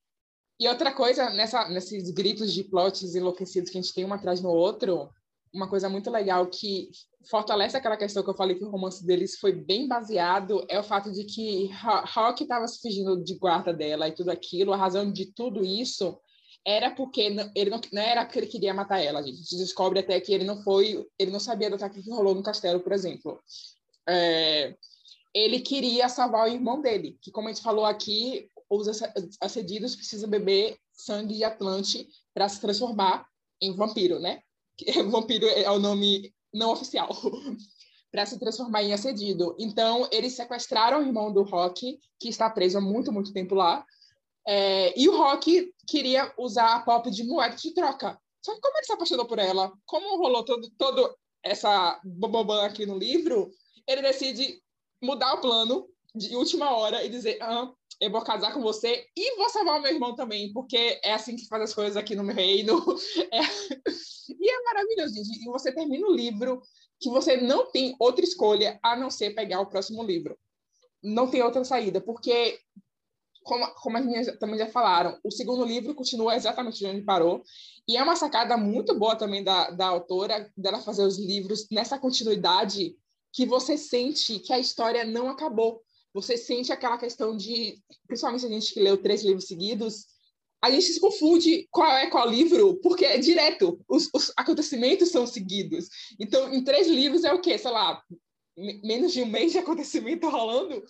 S3: E outra coisa, nessa, nesses gritos de plots enlouquecidos que a gente tem um atrás no outro, uma coisa muito legal que fortalece aquela questão que eu falei que o romance deles foi bem baseado é o fato de que Rock estava se fingindo de guarda dela e tudo aquilo. A razão de tudo isso era porque ele não, não era porque ele queria matar ela. A gente descobre até que ele não foi, ele não sabia do ataque que rolou no castelo, por exemplo. É, ele queria salvar o irmão dele, que como a gente falou aqui, os assedidos precisam beber sangue de Atlante para se transformar em vampiro, né? vampiro é o nome não oficial, para se transformar em assedido. Então, eles sequestraram o irmão do Rock, que está preso há muito, muito tempo lá, é, e o Rock queria usar a Pop de moeda de troca. Só que como ele se apaixonou por ela, como rolou todo, todo essa bobobã aqui no livro, ele decide mudar o plano de última hora e dizer: ah, eu vou casar com você e vou salvar o meu irmão também, porque é assim que faz as coisas aqui no meu reino. É... E é maravilhoso, gente. E você termina o livro que você não tem outra escolha a não ser pegar o próximo livro. Não tem outra saída, porque, como, como as meninas também já falaram, o segundo livro continua exatamente onde parou. E é uma sacada muito boa também da, da autora, dela fazer os livros nessa continuidade que você sente que a história não acabou você sente aquela questão de, principalmente a gente que leu três livros seguidos, a gente se confunde qual é qual livro, porque é direto, os, os acontecimentos são seguidos. Então, em três livros é o quê? Sei lá, menos de um mês de acontecimento rolando?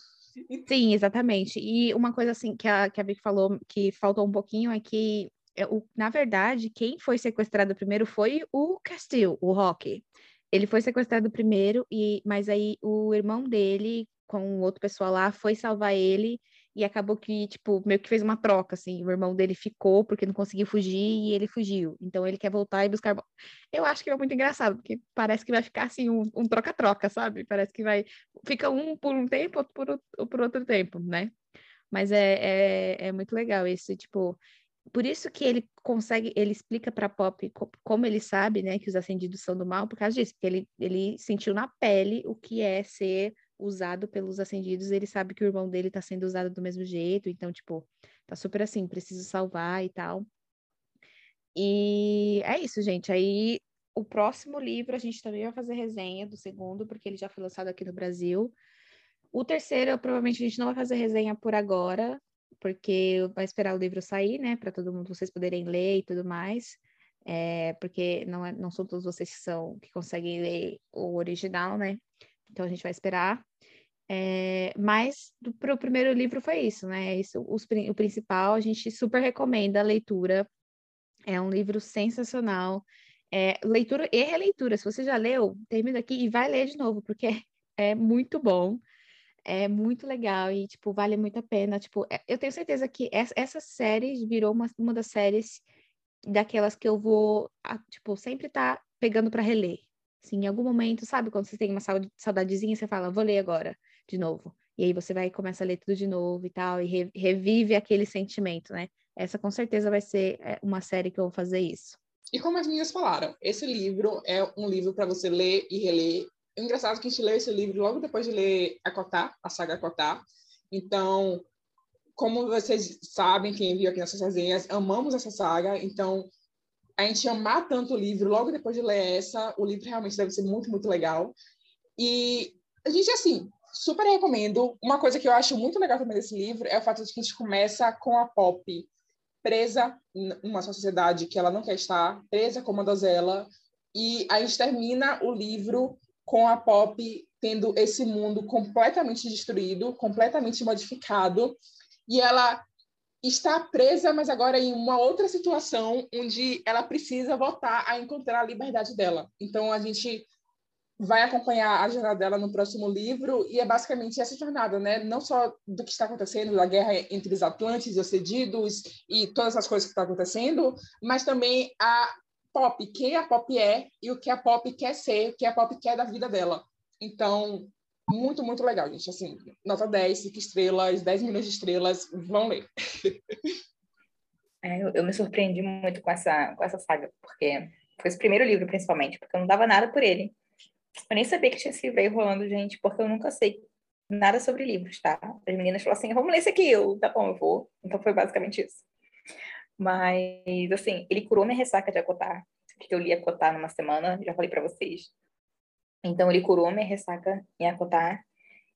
S2: Sim, exatamente. E uma coisa assim que a, que a Vicky falou que faltou um pouquinho é que, é, na verdade, quem foi sequestrado primeiro foi o Castillo, o Rock. Ele foi sequestrado primeiro, e mas aí o irmão dele com outro pessoal lá, foi salvar ele e acabou que, tipo, meio que fez uma troca, assim, o irmão dele ficou porque não conseguiu fugir e ele fugiu. Então ele quer voltar e buscar. Eu acho que é muito engraçado, porque parece que vai ficar assim, um troca-troca, um sabe? Parece que vai. Fica um por um tempo, outro por, por outro tempo, né? Mas é, é, é muito legal esse, tipo. Por isso que ele consegue, ele explica para Pop como ele sabe, né, que os acendidos são do mal, por causa disso, porque ele, ele sentiu na pele o que é ser usado pelos acendidos, ele sabe que o irmão dele tá sendo usado do mesmo jeito, então, tipo, tá super assim, preciso salvar e tal. E é isso, gente. Aí o próximo livro a gente também vai fazer resenha do segundo, porque ele já foi lançado aqui no Brasil. O terceiro, provavelmente a gente não vai fazer resenha por agora, porque vai esperar o livro sair, né, para todo mundo vocês poderem ler e tudo mais. É, porque não, é, não são todos vocês que são que conseguem ler o original, né? Então a gente vai esperar. É, mas para o primeiro livro foi isso, né? Isso, os, o principal, a gente super recomenda a leitura. É um livro sensacional. É, leitura e releitura. Se você já leu, termina aqui e vai ler de novo, porque é, é muito bom. É muito legal e, tipo, vale muito a pena. Tipo, é, eu tenho certeza que essa, série virou uma, uma das séries daquelas que eu vou, tipo, sempre tá pegando para reler. Assim, em algum momento, sabe, quando você tem uma saudadezinha, você fala, vou ler agora, de novo. E aí você vai e começa a ler tudo de novo e tal, e revive aquele sentimento, né? Essa com certeza vai ser é, uma série que eu vou fazer isso.
S3: E como as meninas falaram, esse livro é um livro para você ler e reler. É engraçado que a gente leu esse livro logo depois de ler Acotar, a saga Acotar. Então, como vocês sabem, quem viu aqui nessas resenhas, amamos essa saga. Então, a gente amar tanto o livro, logo depois de ler essa, o livro realmente deve ser muito, muito legal. E a gente, assim, super recomendo. Uma coisa que eu acho muito legal também desse livro é o fato de que a gente começa com a Pop presa numa sociedade que ela não quer estar, presa como a dozela, E a gente termina o livro com a Pop tendo esse mundo completamente destruído, completamente modificado, e ela está presa, mas agora em uma outra situação onde ela precisa voltar a encontrar a liberdade dela. Então a gente vai acompanhar a jornada dela no próximo livro e é basicamente essa jornada, né? Não só do que está acontecendo, da guerra entre os Atlantes os Cedidos e todas as coisas que estão acontecendo, mas também a Pop, quem a Pop é e o que a Pop quer ser, o que a Pop quer da vida dela. Então, muito, muito legal, gente. Assim, nota 10, 5 estrelas, 10 milhões de estrelas, vão ler.
S4: É, eu, eu, me surpreendi muito com essa, com essa saga, porque foi esse primeiro livro, principalmente, porque eu não dava nada por ele. Eu nem sabia que tinha esse veio rolando, gente, porque eu nunca sei nada sobre livros, tá? As meninas falaram assim, vamos ler esse aqui. Eu, tá bom, eu vou. Então foi basicamente isso. Mas, assim, ele curou minha ressaca de acotar, que eu li acotar numa semana, já falei para vocês. Então, ele curou minha ressaca em acotar.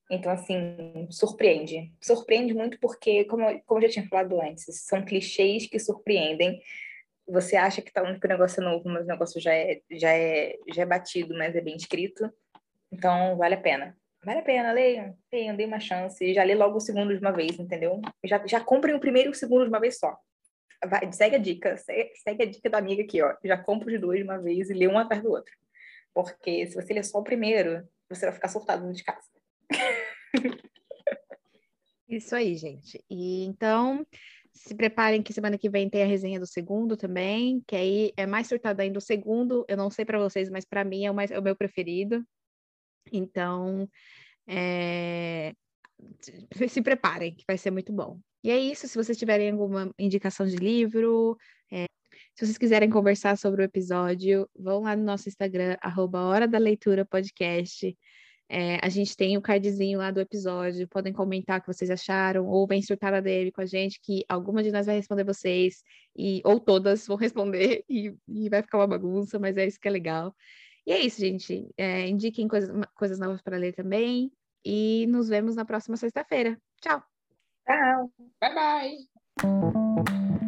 S4: Então, assim, surpreende. Surpreende muito porque, como, como eu já tinha falado antes, são clichês que surpreendem você acha que, tá, o negócio é novo, mas o negócio já é, já, é, já é batido, mas é bem escrito. Então, vale a pena. Vale a pena, leiam, leiam, dê uma chance. Já lê logo o segundo de uma vez, entendeu? Já, já comprem o primeiro e o segundo de uma vez só. Vai, segue a dica, segue, segue, a dica da amiga aqui, ó. Já compra os dois de uma vez e lê um atrás do outro. Porque se você ler só o primeiro, você vai ficar surtado de casa.
S2: Isso aí, gente. E então, se preparem que semana que vem tem a resenha do segundo também, que aí é mais surtada ainda o segundo. Eu não sei para vocês, mas para mim é o, mais, é o meu preferido. Então, é... se preparem, que vai ser muito bom. E é isso. Se vocês tiverem alguma indicação de livro, é... se vocês quiserem conversar sobre o episódio, vão lá no nosso Instagram, arroba Hora da Leitura Podcast. É, a gente tem o cardzinho lá do episódio, podem comentar o que vocês acharam, ou vem surtar a DM com a gente, que alguma de nós vai responder vocês, e, ou todas vão responder, e, e vai ficar uma bagunça, mas é isso que é legal. E é isso, gente. É, indiquem coisas, coisas novas para ler também, e nos vemos na próxima sexta-feira. Tchau!
S4: Tchau!
S3: Bye, bye!